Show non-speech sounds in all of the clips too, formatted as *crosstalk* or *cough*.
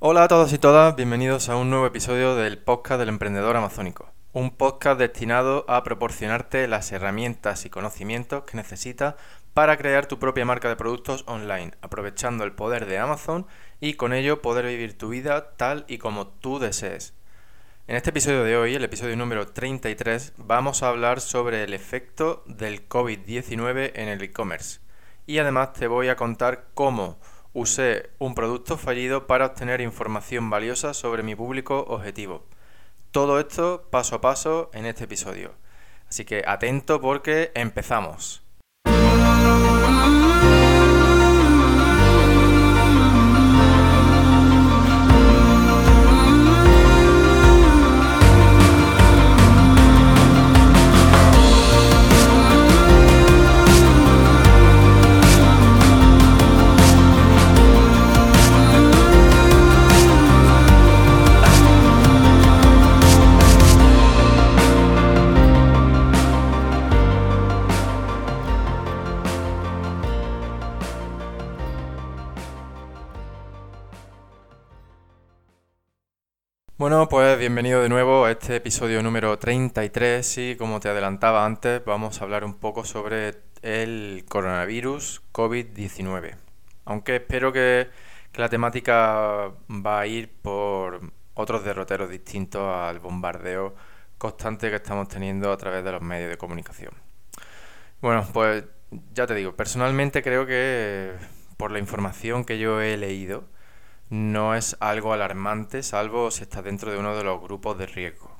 Hola a todos y todas, bienvenidos a un nuevo episodio del podcast del emprendedor amazónico. Un podcast destinado a proporcionarte las herramientas y conocimientos que necesitas para crear tu propia marca de productos online, aprovechando el poder de Amazon y con ello poder vivir tu vida tal y como tú desees. En este episodio de hoy, el episodio número 33, vamos a hablar sobre el efecto del COVID-19 en el e-commerce. Y además te voy a contar cómo usé un producto fallido para obtener información valiosa sobre mi público objetivo. Todo esto paso a paso en este episodio. Así que atento porque empezamos. Bueno, pues bienvenido de nuevo a este episodio número 33 y como te adelantaba antes vamos a hablar un poco sobre el coronavirus COVID-19. Aunque espero que, la temática va a ir por otros derroteros distintos al bombardeo constante que estamos teniendo a través de los medios de comunicación. Bueno, pues ya te digo, personalmente creo que por la información que yo he leído, no es algo alarmante, salvo si estás dentro de uno de los grupos de riesgo,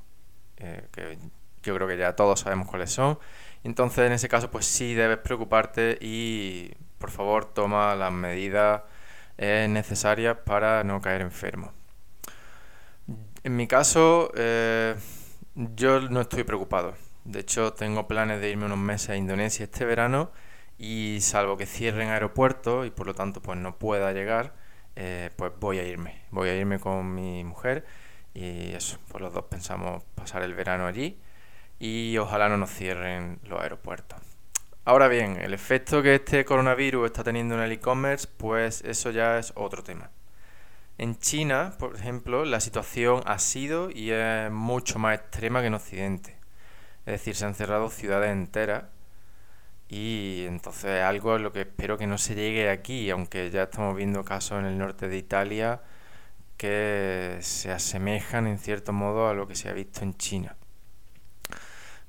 eh, que yo creo que ya todos sabemos cuáles son. Entonces, en ese caso, pues sí debes preocuparte y por favor toma las medidas eh, necesarias para no caer enfermo. En mi caso, eh, yo no estoy preocupado. De hecho, tengo planes de irme unos meses a Indonesia este verano y salvo que cierren aeropuertos y por lo tanto pues no pueda llegar, eh, pues voy a irme. Voy a irme con mi mujer y eso, pues los dos pensamos pasar el verano allí y ojalá no nos cierren los aeropuertos. Ahora bien, el efecto que este coronavirus está teniendo en el e-commerce, pues eso ya es otro tema. En China, por ejemplo, la situación ha sido y es mucho más extrema que en Occidente. Es decir, se han cerrado ciudades enteras y entonces algo es lo que espero que no se llegue aquí, aunque ya estamos viendo casos en el norte de Italia que se asemejan en cierto modo a lo que se ha visto en China.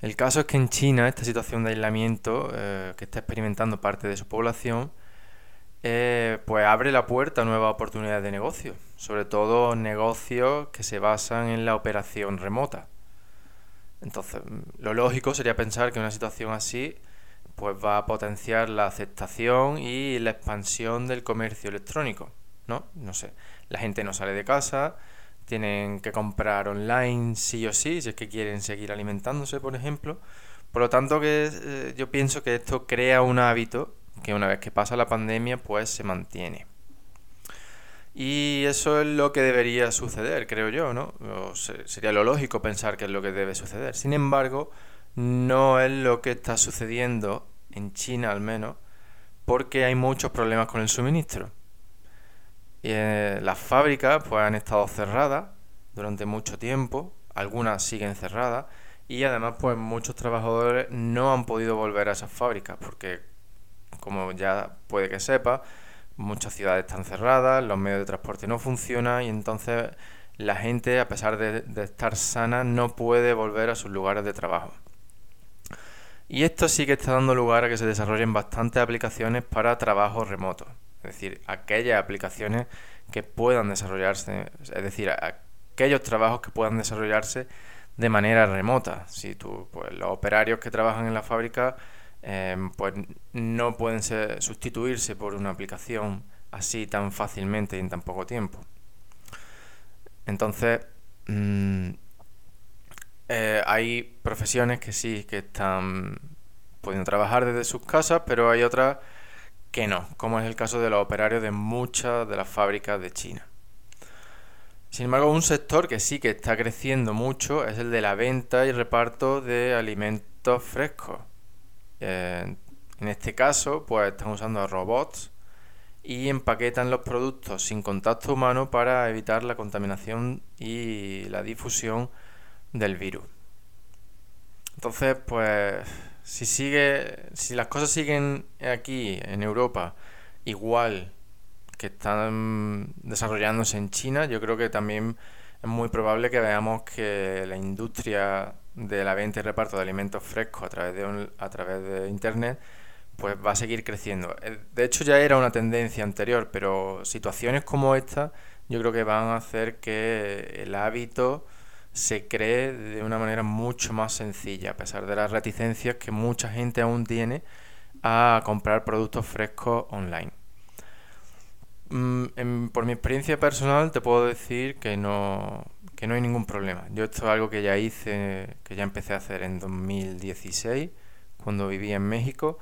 El caso es que en China esta situación de aislamiento eh, que está experimentando parte de su población eh, pues abre la puerta a nuevas oportunidades de negocio, sobre todo negocios que se basan en la operación remota. Entonces, lo lógico sería pensar que una situación así pues va a potenciar la aceptación y la expansión del comercio electrónico, ¿no? No sé, la gente no sale de casa, tienen que comprar online sí o sí, si es que quieren seguir alimentándose, por ejemplo. Por lo tanto, que eh, yo pienso que esto crea un hábito que una vez que pasa la pandemia, pues se mantiene. Y eso es lo que debería suceder, creo yo, ¿no? sería lo lógico pensar que es lo que debe suceder. Sin embargo, no es lo que está sucediendo en China al menos, porque hay muchos problemas con el suministro. Y, eh, las fábricas pues han estado cerradas durante mucho tiempo, algunas siguen cerradas y además pues muchos trabajadores no han podido volver a esas fábricas porque como ya puede que sepa, muchas ciudades están cerradas, los medios de transporte no funcionan y entonces la gente a pesar de estar sana no puede volver a sus lugares de trabajo. Y esto sí que está dando lugar a que se desarrollen bastantes aplicaciones para trabajo remoto. Es decir, aquellas aplicaciones que puedan desarrollarse, es decir, aquellos trabajos que puedan desarrollarse de manera remota. Si tú, pues los operarios que trabajan en la fábrica, em, pues no pueden sustituirse por una aplicación así tan fácilmente y en tan poco tiempo. Entonces, mm, eh, hay profesiones que sí, que están pudiendo trabajar desde sus casas, pero hay otras que no, como es el caso de los operarios de muchas de las fábricas de China. Sin embargo, un sector que sí que está creciendo mucho es el de la venta y reparto de alimentos frescos. Eh, en este caso, pues están usando robots y empaquetan los productos sin contacto humano para evitar la contaminación y la difusión del virus. Entonces, pues si sigue si las cosas siguen aquí en Europa igual que están desarrollándose en China, yo creo que también es muy probable que veamos que la industria de la venta y reparto de alimentos frescos a través de, a través de Internet pues va a seguir creciendo. Eh, de hecho ya era una tendencia anterior, pero situaciones como esta yo creo que van a hacer que el hábito se cree de una manera mucho más sencilla, a pesar de las reticencias que mucha gente aún tiene a comprar productos frescos online. Mm, por mi experiencia personal te puedo decir que no, que no hay ningún problema. Yo esto es algo que ya hice, que ya empecé a hacer en 2016, cuando vivía en México.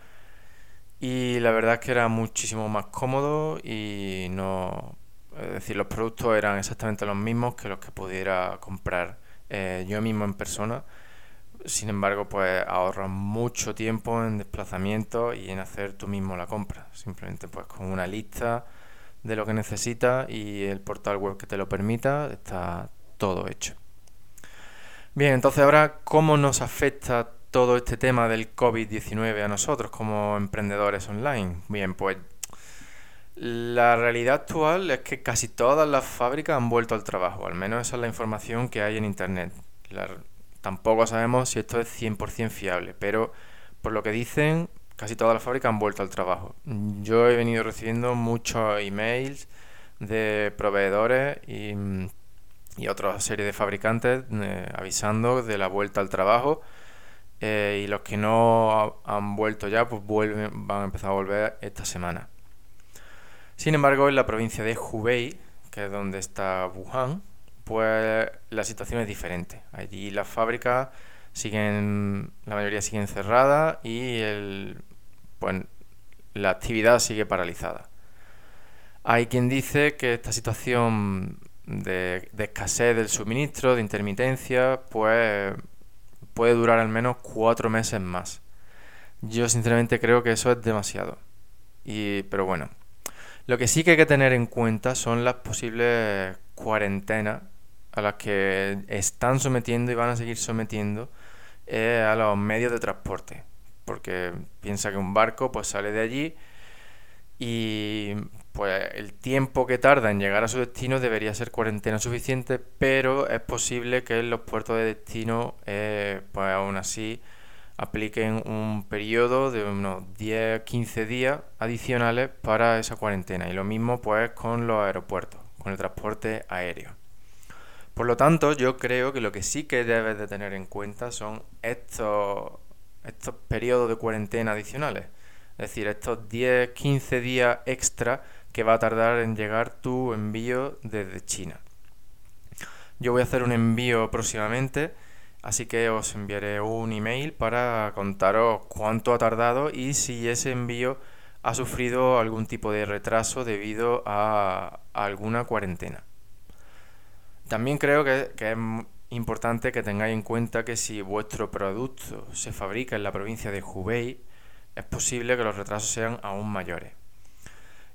Y la verdad es que era muchísimo más cómodo y no... Es decir, los productos eran exactamente los mismos que los que pudiera comprar eh, yo mismo en persona. Sin embargo, pues ahorras mucho tiempo en desplazamiento y en hacer tú mismo la compra. Simplemente pues con una lista de lo que necesitas y el portal web que te lo permita, está todo hecho. Bien, entonces ahora, ¿cómo nos afecta todo este tema del COVID-19 a nosotros como emprendedores online? Bien, pues la realidad actual es que casi todas las fábricas han vuelto al trabajo, al menos esa es la información que hay en Internet. tampoco sabemos si esto es 100% fiable, pero por lo que dicen, casi todas las fábricas han vuelto al trabajo. Yo he venido recibiendo muchos emails de proveedores y, y otra serie de fabricantes eh, avisando de la vuelta al trabajo. Eh, y los que no han vuelto ya, pues vuelven, van a empezar a volver esta semana. Sin embargo, en la provincia de Hubei, que es donde está Wuhan, pues la situación es diferente. Allí las fábricas siguen, la mayoría siguen cerradas y el, pues la actividad sigue paralizada. Hay quien dice que esta situación de, escasez del suministro, de intermitencia, pues puede durar al menos cuatro meses más. Yo sinceramente creo que eso es demasiado. Y, pero bueno, lo que sí que hay que tener en cuenta son las posibles cuarentenas a las que están sometiendo y van a seguir sometiendo eh, a los medios de transporte. Porque piensa que un barco pues sale de allí y pues el tiempo que tarda en llegar a su destino debería ser cuarentena suficiente, pero es posible que en los puertos de destino eh, pues aún así apliquen un periodo de unos 10-15 días adicionales para esa cuarentena y lo mismo pues con los aeropuertos, con el transporte aéreo. Por lo tanto, yo creo que lo que sí que debes de tener en cuenta son estos estos periodos de cuarentena adicionales. Es decir, estos 10-15 días extra que va a tardar en llegar tu envío desde China. Yo voy a hacer un envío próximamente, así que os enviaré un email para contaros cuánto ha tardado y si ese envío ha sufrido algún tipo de retraso debido a, alguna cuarentena. También creo que, es Importante que tengáis en cuenta que si vuestro producto se fabrica en la provincia de Hubei, es posible que los retrasos sean aún mayores.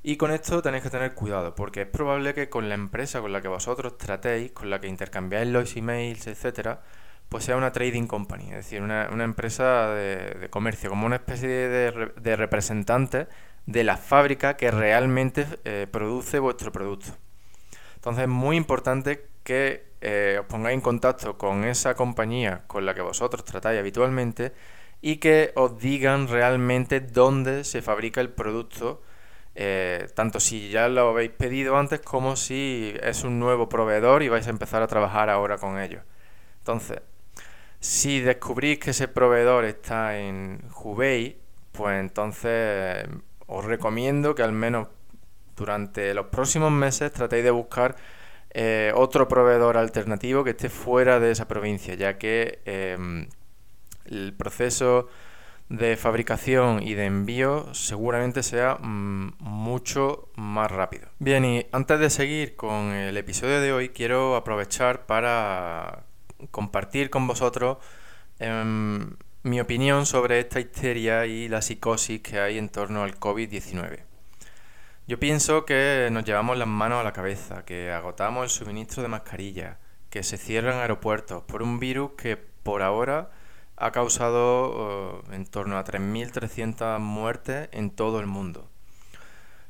Y con esto tenéis que tener cuidado, porque es probable que con la empresa con la que vosotros tratéis, con la que intercambiáis los emails, etcétera, pues sea una trading company, es decir, una, empresa de, comercio, como una especie de, representante de la fábrica que realmente eh, produce vuestro producto. Entonces es muy importante que eh, os pongáis en contacto con esa compañía con la que vosotros tratáis habitualmente y que os digan realmente dónde se fabrica el producto, eh, tanto si ya lo habéis pedido antes como si es un nuevo proveedor y vais a empezar a trabajar ahora con ellos. Entonces, si descubrís que ese proveedor está en Hubei, pues entonces os recomiendo que al menos durante los próximos meses tratéis de buscar eh, otro proveedor alternativo que esté fuera de esa provincia, ya que em, el proceso de fabricación y de envío seguramente sea mm, mucho más rápido. Bien, y antes de seguir con el episodio de hoy, quiero aprovechar para compartir con vosotros em, mi opinión sobre esta histeria y la psicosis que hay en torno al COVID-19. Yo pienso que nos llevamos las manos a la cabeza, que agotamos el suministro de mascarillas, que se cierran aeropuertos por un virus que por ahora ha causado eh, en torno a 3.300 muertes en todo el mundo.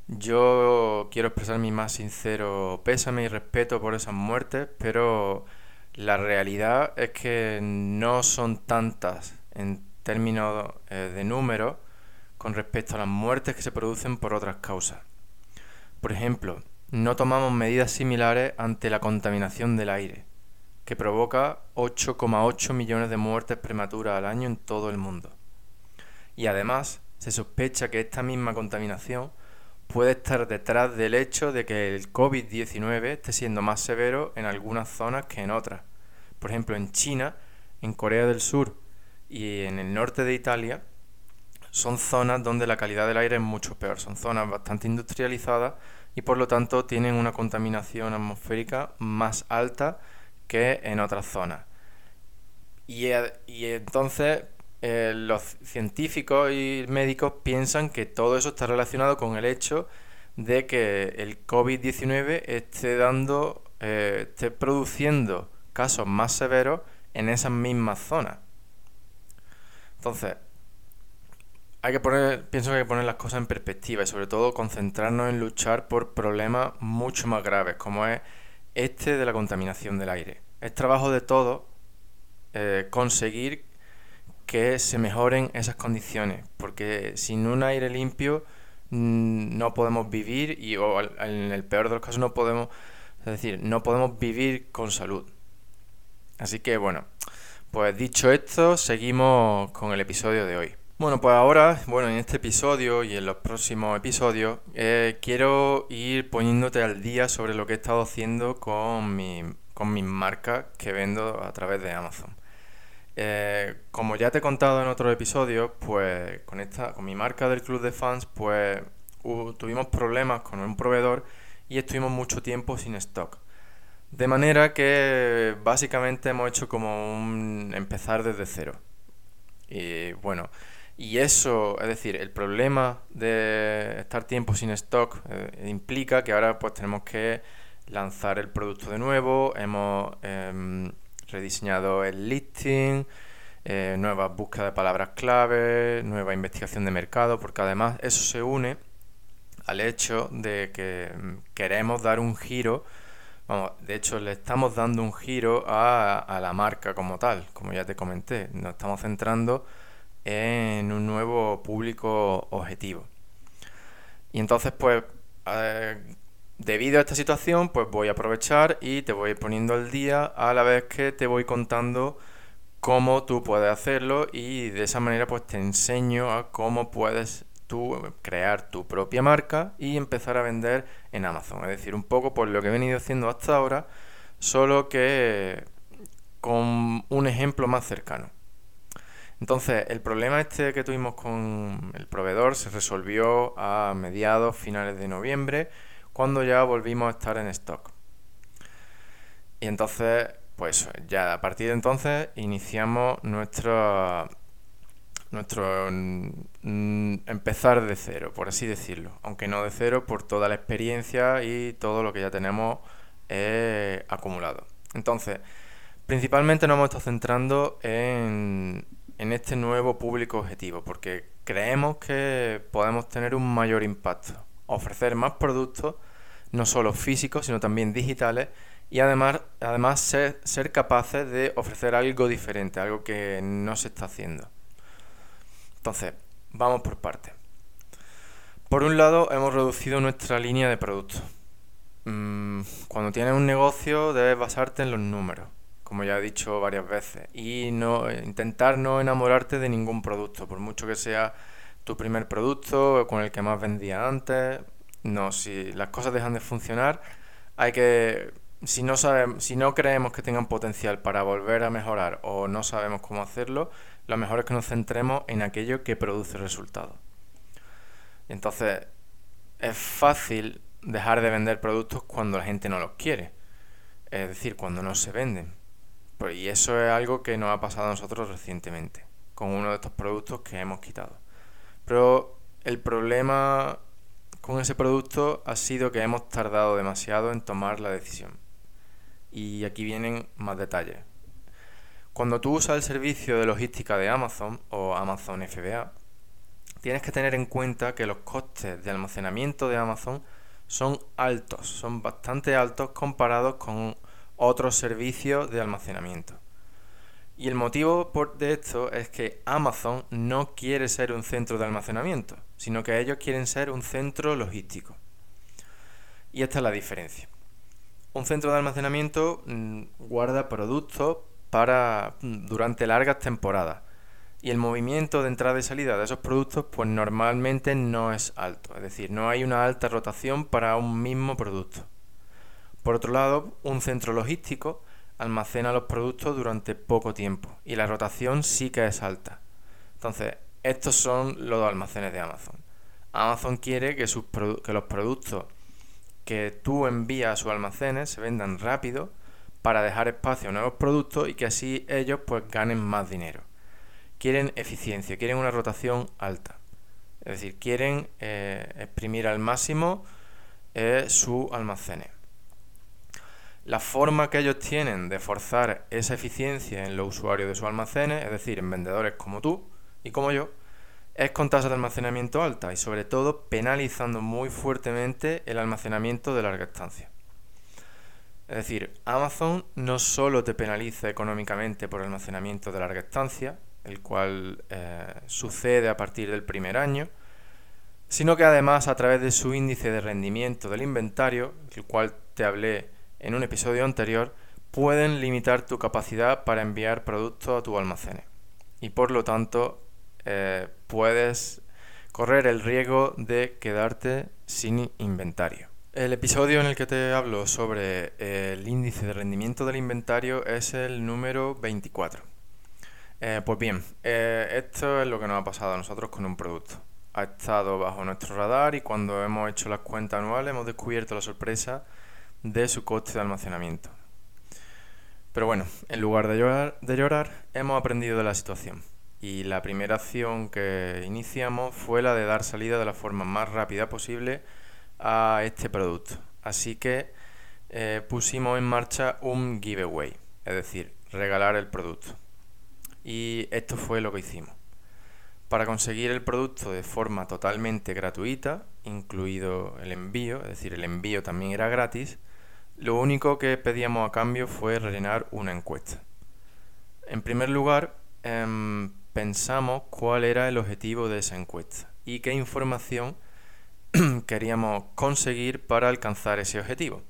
Yo quiero expresar mi más sincero pésame y respeto por esas muertes, pero la realidad es que no son tantas en términos eh, de número con respecto a las muertes que se producen por otras causas. Por ejemplo, no tomamos medidas similares ante la contaminación del aire, que provoca 8,8 millones de muertes prematuras al año en todo el mundo. Y además, se sospecha que esta misma contaminación puede estar detrás del hecho de que el COVID-19 esté siendo más severo en algunas zonas que en otras. Por ejemplo, en China, en Corea del Sur y en el norte de Italia, son zonas donde la calidad del aire es mucho peor. Son zonas bastante industrializadas y por lo tanto tienen una contaminación atmosférica más alta que en otras zonas. Y, eh, entonces eh, los científicos y médicos piensan que todo eso está relacionado con el hecho de que el COVID-19 esté dando, eh, esté produciendo casos más severos en esas mismas zonas. Entonces, hay que poner, pienso que hay que poner las cosas en perspectiva y sobre todo concentrarnos en luchar por problemas mucho más graves, como es este de la contaminación del aire. Es trabajo de todos eh, conseguir que se mejoren esas condiciones, porque sin un aire limpio mm, no podemos vivir y o en el peor de los casos no podemos, es decir, no podemos vivir con salud. Así que bueno, pues dicho esto, seguimos con el episodio de hoy. Bueno, pues ahora, bueno, en este episodio y en los próximos episodios, eh, quiero ir poniéndote al día sobre lo que he estado haciendo con, mi, con mis marcas que vendo a través de Amazon. Eh, como ya te he contado en otros episodios, pues con esta, con mi marca del club de fans, pues tuvimos problemas con un proveedor y estuvimos mucho tiempo sin stock. De manera que básicamente hemos hecho como un empezar desde cero. Y bueno, y eso, es decir, el problema de estar tiempo sin stock eh, implica que ahora pues tenemos que lanzar el producto de nuevo, hemos em, rediseñado el listing, eh, nuevas búsquedas de palabras clave, nueva investigación de mercado, porque además eso se une al hecho de que em, queremos dar un giro, vamos, de hecho le estamos dando un giro a, a la marca como tal, como ya te comenté, nos estamos centrando en un nuevo público objetivo. Y entonces, pues, eh, debido a esta situación, pues voy a aprovechar y te voy poniendo al día a la vez que te voy contando cómo tú puedes hacerlo y de esa manera pues te enseño a cómo puedes tú crear tu propia marca y empezar a vender en Amazon. Es decir, un poco por lo que he venido haciendo hasta ahora, solo que con un ejemplo más cercano. Entonces, el problema este que tuvimos con el proveedor se resolvió a mediados, finales de noviembre, cuando ya volvimos a estar en stock. Y entonces, pues ya a partir de entonces iniciamos nuestro, nuestro mm, empezar de cero, por así decirlo. Aunque no de cero por toda la experiencia y todo lo que ya tenemos eh, acumulado. Entonces, principalmente nos hemos estado centrando en en este nuevo público objetivo, porque creemos que podemos tener un mayor impacto, ofrecer más productos, no solo físicos, sino también digitales, y además, además ser, ser capaces de ofrecer algo diferente, algo que no se está haciendo. Entonces, vamos por partes. Por un lado, hemos reducido nuestra línea de productos. Mm, cuando tienes un negocio, debes basarte en los números como ya he dicho varias veces, y no intentar no enamorarte de ningún producto, por mucho que sea tu primer producto con el que más vendía antes. No, si las cosas dejan de funcionar, hay que si no sabemos, si no creemos que tengan potencial para volver a mejorar o no sabemos cómo hacerlo, lo mejor es que nos centremos en aquello que produce resultados. Entonces, es fácil dejar de vender productos cuando la gente no los quiere, es decir, cuando no se venden. Pues, y eso es algo que nos ha pasado a nosotros recientemente, con uno de estos productos que hemos quitado. Pero el problema con ese producto ha sido que hemos tardado demasiado en tomar la decisión. Y aquí vienen más detalles. Cuando tú usas el servicio de logística de Amazon o Amazon FBA, tienes que tener en cuenta que los costes de almacenamiento de Amazon son altos, son bastante altos comparados con otros servicios de almacenamiento. Y el motivo de esto es que Amazon no quiere ser un centro de almacenamiento, sino que ellos quieren ser un centro logístico. Y esta es la diferencia. Un centro de almacenamiento mm, guarda productos para mm, durante largas temporadas y el movimiento de entrada y salida de esos productos pues normalmente no es alto, es decir, no hay una alta rotación para un mismo producto. Por otro lado, un centro logístico almacena los productos durante poco tiempo y la rotación sí que es alta. Entonces, estos son los almacenes de Amazon. Amazon quiere que, sus que los productos que tú envías a sus almacenes se vendan rápido para dejar espacio a nuevos productos y que así ellos pues ganen más dinero. Quieren eficiencia, quieren una rotación alta. Es decir, quieren eh, exprimir al máximo eh, sus almacenes. La forma que ellos tienen de forzar esa eficiencia en los usuarios de sus almacenes, es decir, en vendedores como tú y como yo, es con tasas de almacenamiento altas y sobre todo penalizando muy fuertemente el almacenamiento de larga estancia. Es decir, Amazon no solo te penaliza económicamente por el almacenamiento de larga estancia, el cual eh, sucede a partir del primer año, sino que además a través de su índice de rendimiento del inventario, el cual te hablé en un episodio anterior, pueden limitar tu capacidad para enviar productos a tu almacenes. Y por lo tanto, eh, puedes correr el riesgo de quedarte sin inventario. El episodio en el que te hablo sobre el índice de rendimiento del inventario es el número 24. Eh, pues bien, eh, esto es lo que nos ha pasado a nosotros con un producto. Ha estado bajo nuestro radar y cuando hemos hecho las cuentas anuales hemos descubierto la sorpresa de su coste de almacenamiento. Pero bueno, en lugar de llorar, hemos aprendido de la situación. Y la primera acción que iniciamos fue la de dar salida de la forma más rápida posible a este producto. Así que eh, pusimos en marcha un giveaway, es decir, regalar el producto. Y esto fue lo que hicimos. Para conseguir el producto de forma totalmente gratuita, incluido el envío, es decir, el envío también era gratis, lo único que pedíamos a cambio fue rellenar una encuesta. En primer lugar, em, pensamos cuál era el objetivo de esa encuesta y qué información *clears throat* queríamos conseguir para alcanzar ese objetivo.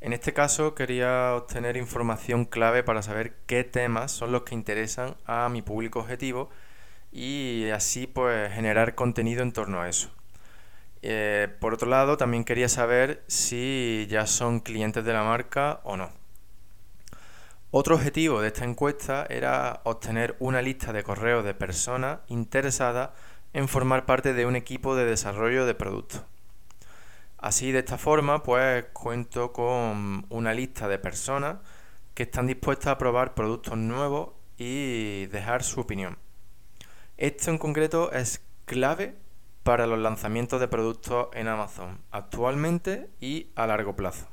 En este caso quería obtener información clave para saber qué temas son los que interesan a mi público objetivo y así pues generar contenido en torno a eso. Eh, por otro lado, también quería saber si ya son clientes de la marca o no. Otro objetivo de esta encuesta era obtener una lista de correos de personas interesadas en formar parte de un equipo de desarrollo de productos. Así, de esta forma, pues cuento con una lista de personas que están dispuestas a probar productos nuevos y dejar su opinión. Esto en concreto es clave para los lanzamientos de productos en Amazon actualmente y a largo plazo.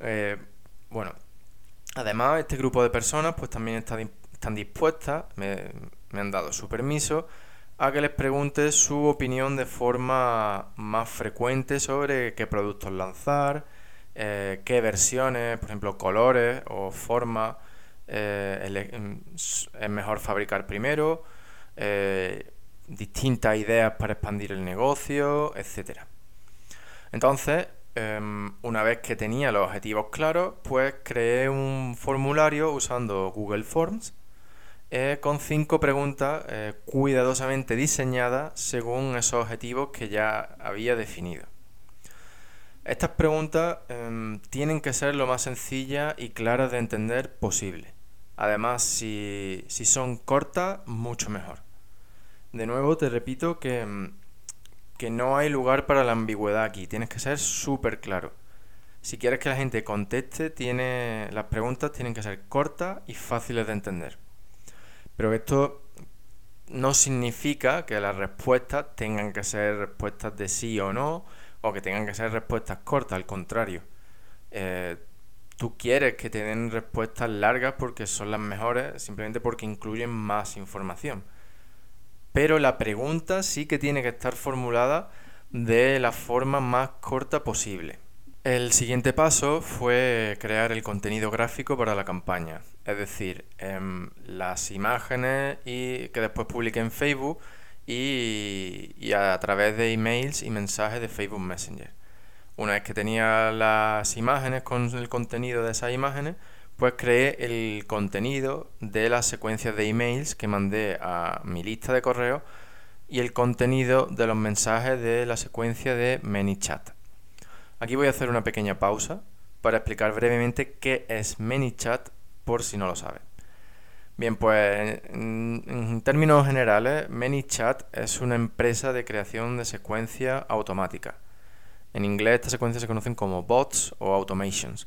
Eh, bueno, además este grupo de personas pues también están dispuestas, me, han dado su permiso, a que les pregunte su opinión de forma más frecuente sobre qué productos lanzar, eh, qué versiones, por ejemplo, colores o formas eh, es mejor fabricar primero, distintas ideas para expandir el negocio, etc. Entonces, em, una vez que tenía los objetivos claros, pues creé un formulario usando Google Forms eh, con cinco preguntas eh, cuidadosamente diseñadas según esos objetivos que ya había definido. Estas preguntas em, tienen que ser lo más sencillas y claras de entender posible. Además, si son cortas, mucho mejor. De nuevo te repito que, mm, que no hay lugar para la ambigüedad aquí, tienes que ser súper claro. Si quieres que la gente conteste, tiene, las preguntas tienen que ser cortas y fáciles de entender. Pero esto no significa que las respuestas tengan que ser respuestas de sí o no, o que tengan que ser respuestas cortas, al contrario. Eh, tú quieres que te den respuestas largas porque son las mejores, simplemente porque incluyen más información. Pero la pregunta sí que tiene que estar formulada de la forma más corta posible. El siguiente paso fue crear el contenido gráfico para la campaña, es decir, em, las imágenes y, que después publiqué en Facebook y, a través de emails y mensajes de Facebook Messenger. Una vez que tenía las imágenes con el contenido de esas imágenes, pues creé el contenido de las secuencias de emails que mandé a mi lista de correo y el contenido de los mensajes de la secuencia de ManyChat. Aquí voy a hacer una pequeña pausa para explicar brevemente qué es ManyChat por si no lo sabes. Bien, pues en, términos generales, ManyChat es una empresa de creación de secuencias automáticas. En inglés estas secuencias se conocen como bots o automations.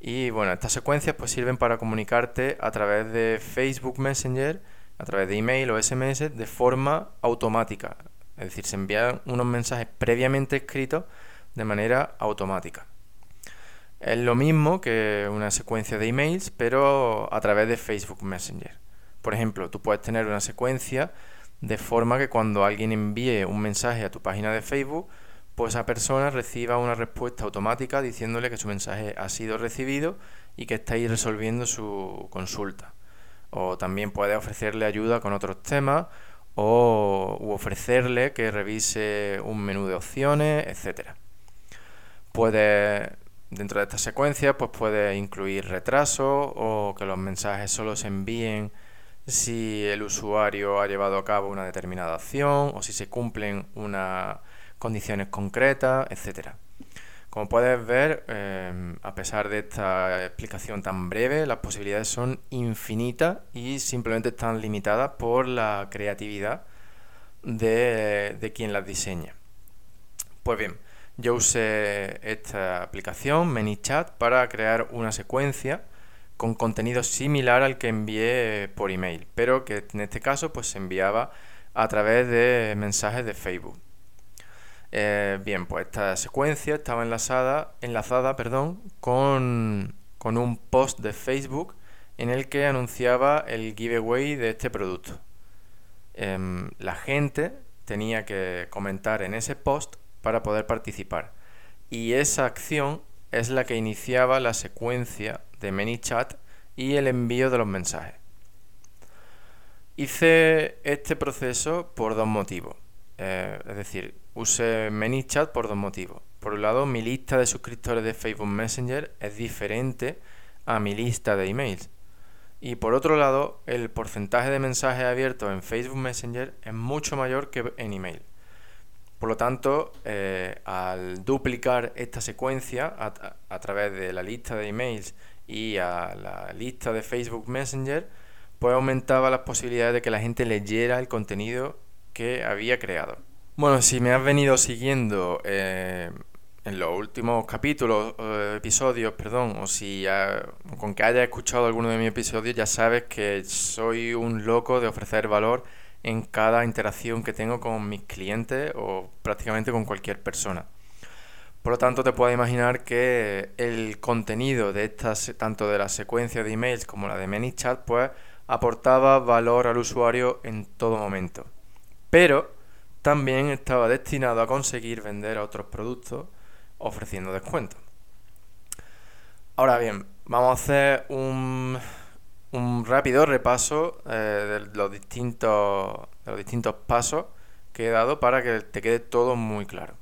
Y bueno, estas secuencias pues sirven para comunicarte a través de Facebook Messenger, a través de email o SMS de forma automática. Es decir, se envían unos mensajes previamente escritos de manera automática. Es lo mismo que una secuencia de emails, pero a través de Facebook Messenger. Por ejemplo, tú puedes tener una secuencia de forma que cuando alguien envíe un mensaje a tu página de Facebook, pues esa persona reciba una respuesta automática diciéndole que su mensaje ha sido recibido y que estáis resolviendo su consulta. O también puedes ofrecerle ayuda con otros temas o ofrecerle que revise un menú de opciones, etcétera. Puede, dentro de esta secuencia, pues puede incluir retraso o que los mensajes solo se envíen si el usuario ha llevado a cabo una determinada acción o si se cumplen unas condiciones concretas, etcétera. Como puedes ver, em, a pesar de esta explicación tan breve, las posibilidades son infinitas y simplemente están limitadas por la creatividad de, de quien las diseña. Pues bien, yo usé esta aplicación, ManyChat, para crear una secuencia con contenido similar al que envié por email, pero que en este caso pues se enviaba a través de mensajes de Facebook. Eh, bien, pues esta secuencia estaba enlazada, enlazada perdón, con, con un post de Facebook en el que anunciaba el giveaway de este producto. Em, la gente tenía que comentar en ese post para poder participar. Y esa acción es la que iniciaba la secuencia de ManyChat y el envío de los mensajes. Hice este proceso por dos motivos. Eh, es decir, usé ManyChat por dos motivos. Por un lado, mi lista de suscriptores de Facebook Messenger es diferente a mi lista de emails. Y por otro lado, el porcentaje de mensajes abiertos en Facebook Messenger es mucho mayor que en email. Por lo tanto, eh, al duplicar esta secuencia a, través de la lista de emails y a la lista de Facebook Messenger, pues aumentaba las posibilidades de que la gente leyera el contenido que había creado. Bueno, si me has venido siguiendo eh, en los últimos capítulos, eh, episodios, perdón, o si con que hayas escuchado alguno de mis episodios, ya sabes que soy un loco de ofrecer valor en cada interacción que tengo con mis clientes o prácticamente con cualquier persona. Por lo tanto, te puedes imaginar que el contenido de estas, tanto de la secuencia de emails como la de ManyChat, pues aportaba valor al usuario en todo momento. Pero también estaba destinado a conseguir vender otros productos ofreciendo descuentos. Ahora bien, vamos a hacer un un rápido repaso eh, de, los distintos, de los distintos pasos que he dado para que te quede todo muy claro.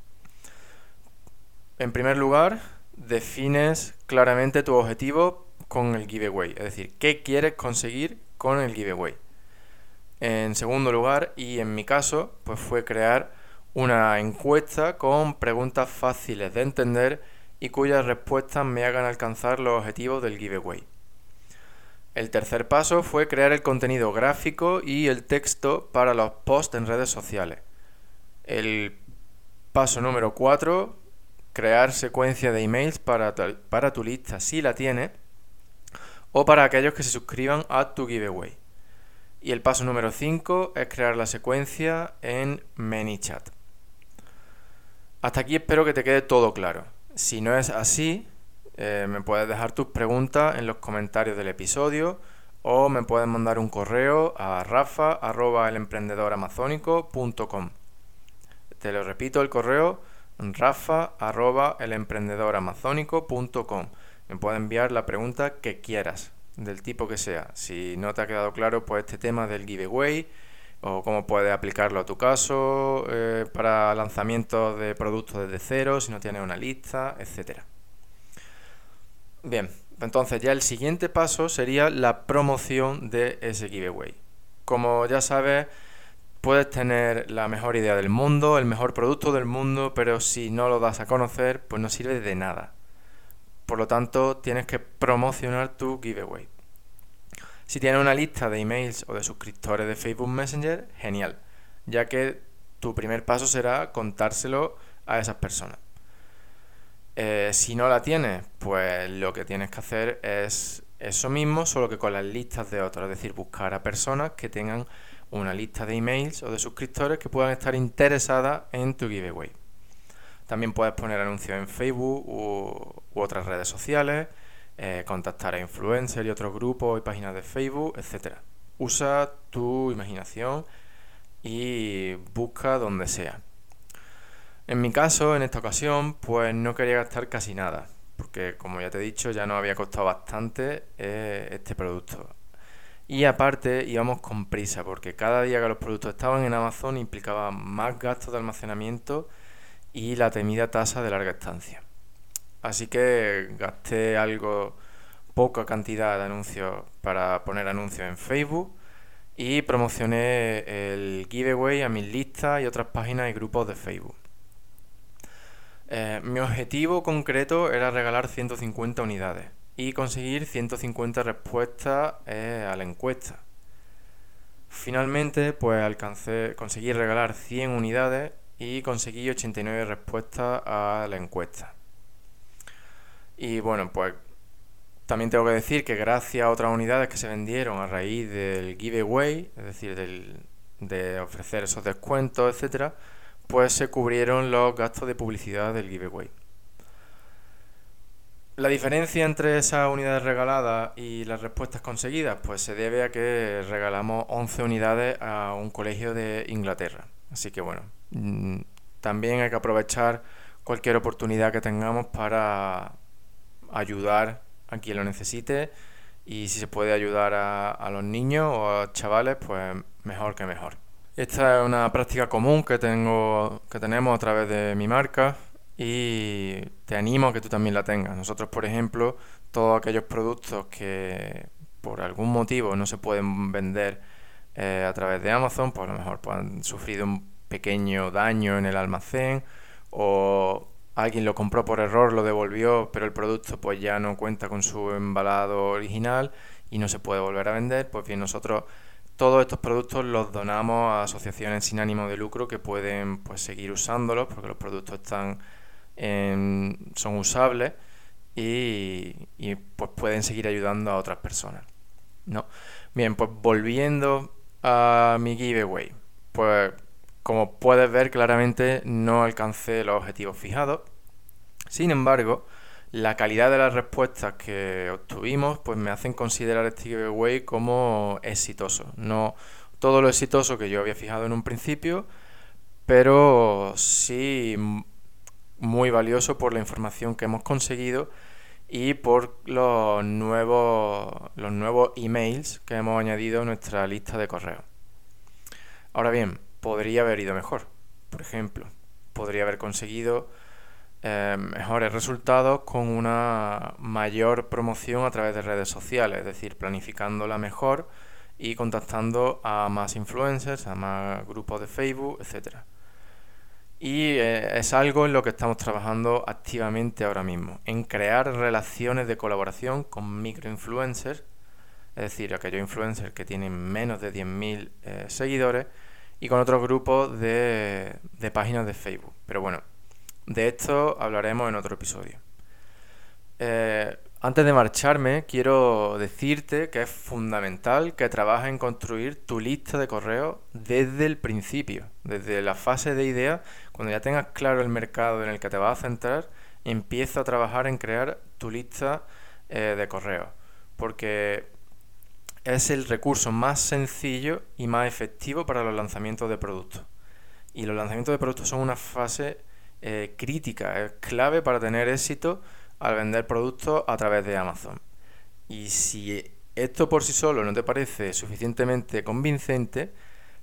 En primer lugar, defines claramente tu objetivo con el giveaway, es decir, qué quieres conseguir con el giveaway. En segundo lugar, y en mi caso, pues fue crear una encuesta con preguntas fáciles de entender y cuyas respuestas me hagan alcanzar los objetivos del giveaway. El tercer paso fue crear el contenido gráfico y el texto para los posts en redes sociales. El paso número 4, crear secuencia de emails para tu, para tu lista si la tienes o para aquellos que se suscriban a tu giveaway. Y el paso número 5 es crear la secuencia en ManyChat. Hasta aquí espero que te quede todo claro. Si no es así, eh, me puedes dejar tus preguntas en los comentarios del episodio o me puedes mandar un correo a rafa.elemprendedoramazónico.com. Te lo repito el correo rafa.elemprendedoramazónico.com. Me puedes enviar la pregunta que quieras del tipo que sea. Si no te ha quedado claro, pues este tema del giveaway o cómo puedes aplicarlo a tu caso eh, para lanzamientos de productos desde cero, si no tienes una lista, etcétera. Bien, entonces ya el siguiente paso sería la promoción de ese giveaway. Como ya sabes, puedes tener la mejor idea del mundo, el mejor producto del mundo, pero si no lo das a conocer, pues no sirve de nada. Por lo tanto, tienes que promocionar tu giveaway. Si tienes una lista de emails o de suscriptores de Facebook Messenger, genial, ya que tu primer paso será contárselo a esas personas. Eh, si no la tienes, pues lo que tienes que hacer es eso mismo, solo que con las listas de otros, es decir, buscar a personas que tengan una lista de emails o de suscriptores que puedan estar interesadas en tu giveaway. También puedes poner anuncios en Facebook u, otras redes sociales, eh, contactar a influencers y otros grupos y páginas de Facebook, etc. Usa tu imaginación y busca donde sea. En mi caso, en esta ocasión, pues no quería gastar casi nada, porque como ya te he dicho, ya nos había costado bastante eh, este producto. Y aparte íbamos con prisa, porque cada día que los productos estaban en Amazon implicaba más gastos de almacenamiento y la temida tasa de larga estancia. Así que gasté algo, poca cantidad de anuncios para poner anuncios en Facebook y promocioné el giveaway a mis listas y otras páginas y grupos de Facebook. Eh, mi objetivo concreto era regalar 150 unidades y conseguir 150 respuestas eh, a la encuesta. Finalmente, pues alcancé, conseguí regalar 100 unidades y conseguí 89 respuestas a la encuesta. Y bueno, pues también tengo que decir que gracias a otras unidades que se vendieron a raíz del giveaway, es decir, de ofrecer esos descuentos, etcétera, pues se cubrieron los gastos de publicidad del giveaway. La diferencia entre esas unidades regaladas y las respuestas conseguidas, pues se debe a que regalamos 11 unidades a un colegio de Inglaterra. Así que bueno, también hay que aprovechar cualquier oportunidad que tengamos para ayudar a quien lo necesite y si se puede ayudar a, los niños o a chavales, pues mejor que mejor. Esta es una práctica común que tengo, que tenemos a través de mi marca y te animo a que tú también la tengas. Nosotros, por ejemplo, todos aquellos productos que por algún motivo no se pueden vender eh, a través de Amazon, pues a lo mejor pues, han sufrido un pequeño daño en el almacén o alguien lo compró por error, lo devolvió, pero el producto pues ya no cuenta con su embalado original y no se puede volver a vender, pues bien nosotros todos estos productos los donamos a asociaciones sin ánimo de lucro que pueden pues, seguir usándolos porque los productos están son usables y, pues pueden seguir ayudando a otras personas. ¿no? Bien, pues volviendo a mi giveaway, pues como puedes ver claramente no alcancé los objetivos fijados. Sin embargo, la calidad de las respuestas que obtuvimos pues me hacen considerar este giveaway como exitoso. No todo lo exitoso que yo había fijado en un principio, pero sí muy valioso por la información que hemos conseguido y por los nuevos, los nuevos emails que hemos añadido a nuestra lista de correo. Ahora bien, podría haber ido mejor. Por ejemplo, podría haber conseguido eh, mejores resultados con una mayor promoción a través de redes sociales, es decir, planificándola mejor y contactando a más influencers, a más grupos de Facebook, etc. Y eh, es algo en lo que estamos trabajando activamente ahora mismo, en crear relaciones de colaboración con microinfluencers, es decir, aquellos influencers que tienen menos de 10.000 eh, seguidores, y con otros grupos de, de páginas de Facebook. Pero bueno, de esto hablaremos en otro episodio. Eh, Antes de marcharme, quiero decirte que es fundamental que trabajes en construir tu lista de correos desde el principio, desde la fase de idea, cuando ya tengas claro el mercado en el que te vas a centrar, empieza a trabajar en crear tu lista eh, de correos, porque es el recurso más sencillo y más efectivo para los lanzamientos de productos. Y los lanzamientos de productos son una fase eh, crítica, es clave para tener éxito al vender productos a través de Amazon. Y si esto por sí solo no te parece suficientemente convincente,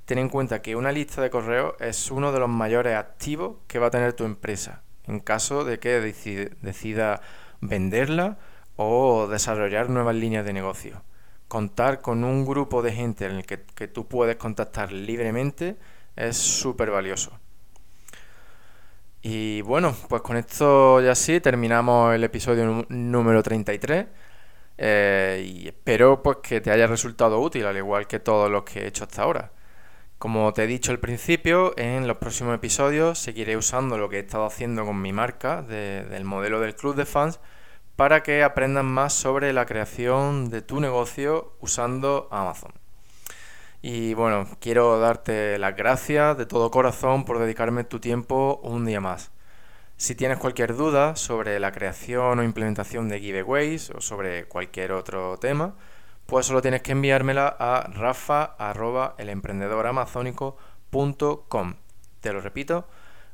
ten en cuenta que una lista de correos es uno de los mayores activos que va a tener tu empresa en caso de que decida venderla o desarrollar nuevas líneas de negocio. Contar con un grupo de gente en el que, tú puedes contactar libremente es súper valioso. Y bueno, pues con esto ya sí terminamos el episodio número 33. Eh, y espero pues que te haya resultado útil, al igual que todos los que he hecho hasta ahora. Como te he dicho al principio, en los próximos episodios seguiré usando lo que he estado haciendo con mi marca del modelo del club de fans para que aprendas más sobre la creación de tu negocio usando Amazon. Y bueno, quiero darte las gracias de todo corazón por dedicarme tu tiempo un día más. Si tienes cualquier duda sobre la creación o implementación de giveaways o sobre cualquier otro tema, pues solo tienes que enviármela a rafa@elemprendedoramazónico.com. Te lo repito,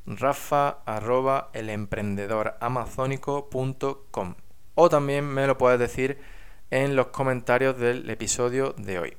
rafa@elemprendedoramazónico.com. O también me lo puedes decir en los comentarios del episodio de hoy.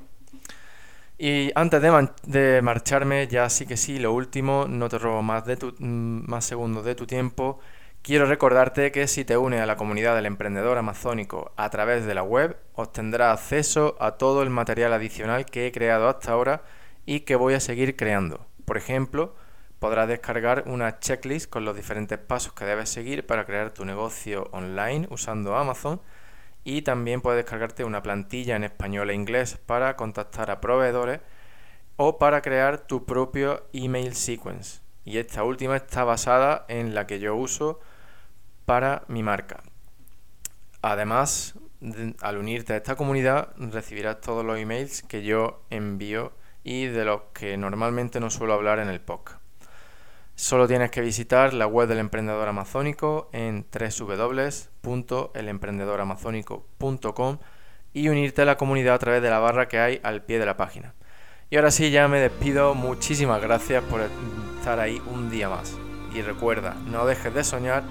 Y antes de, marcharme, ya sí que sí, lo último, no te robo más, de tu, mm, más segundos de tu tiempo. Quiero recordarte que si te unes a la comunidad del emprendedor amazónico a través de la web, obtendrás acceso a todo el material adicional que he creado hasta ahora y que voy a seguir creando. Por ejemplo, podrás descargar una checklist con los diferentes pasos que debes seguir para crear tu negocio online usando Amazon y también puedes descargarte una plantilla en español e inglés para contactar a proveedores o para crear tu propio email sequence. Y esta última está basada en la que yo uso para mi marca. Además, al unirte a esta comunidad recibirás todos los emails que yo envío y de los que normalmente no suelo hablar en el podcast. Solo tienes que visitar la web del emprendedor amazónico en www.elemprendedoramazónico.com y unirte a la comunidad a través de la barra que hay al pie de la página. Y ahora sí, ya me despido. Muchísimas gracias por estar ahí un día más. Y recuerda, no dejes de soñar,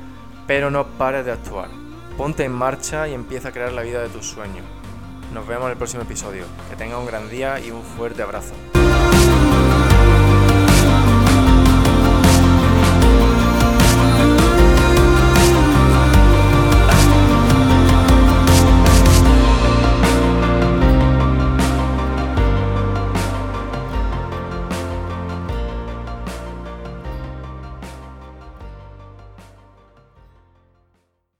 pero no pares de actuar. Ponte en marcha y empieza a crear la vida de tus sueños. Nos vemos en el próximo episodio. Que tenga un gran día y un fuerte abrazo.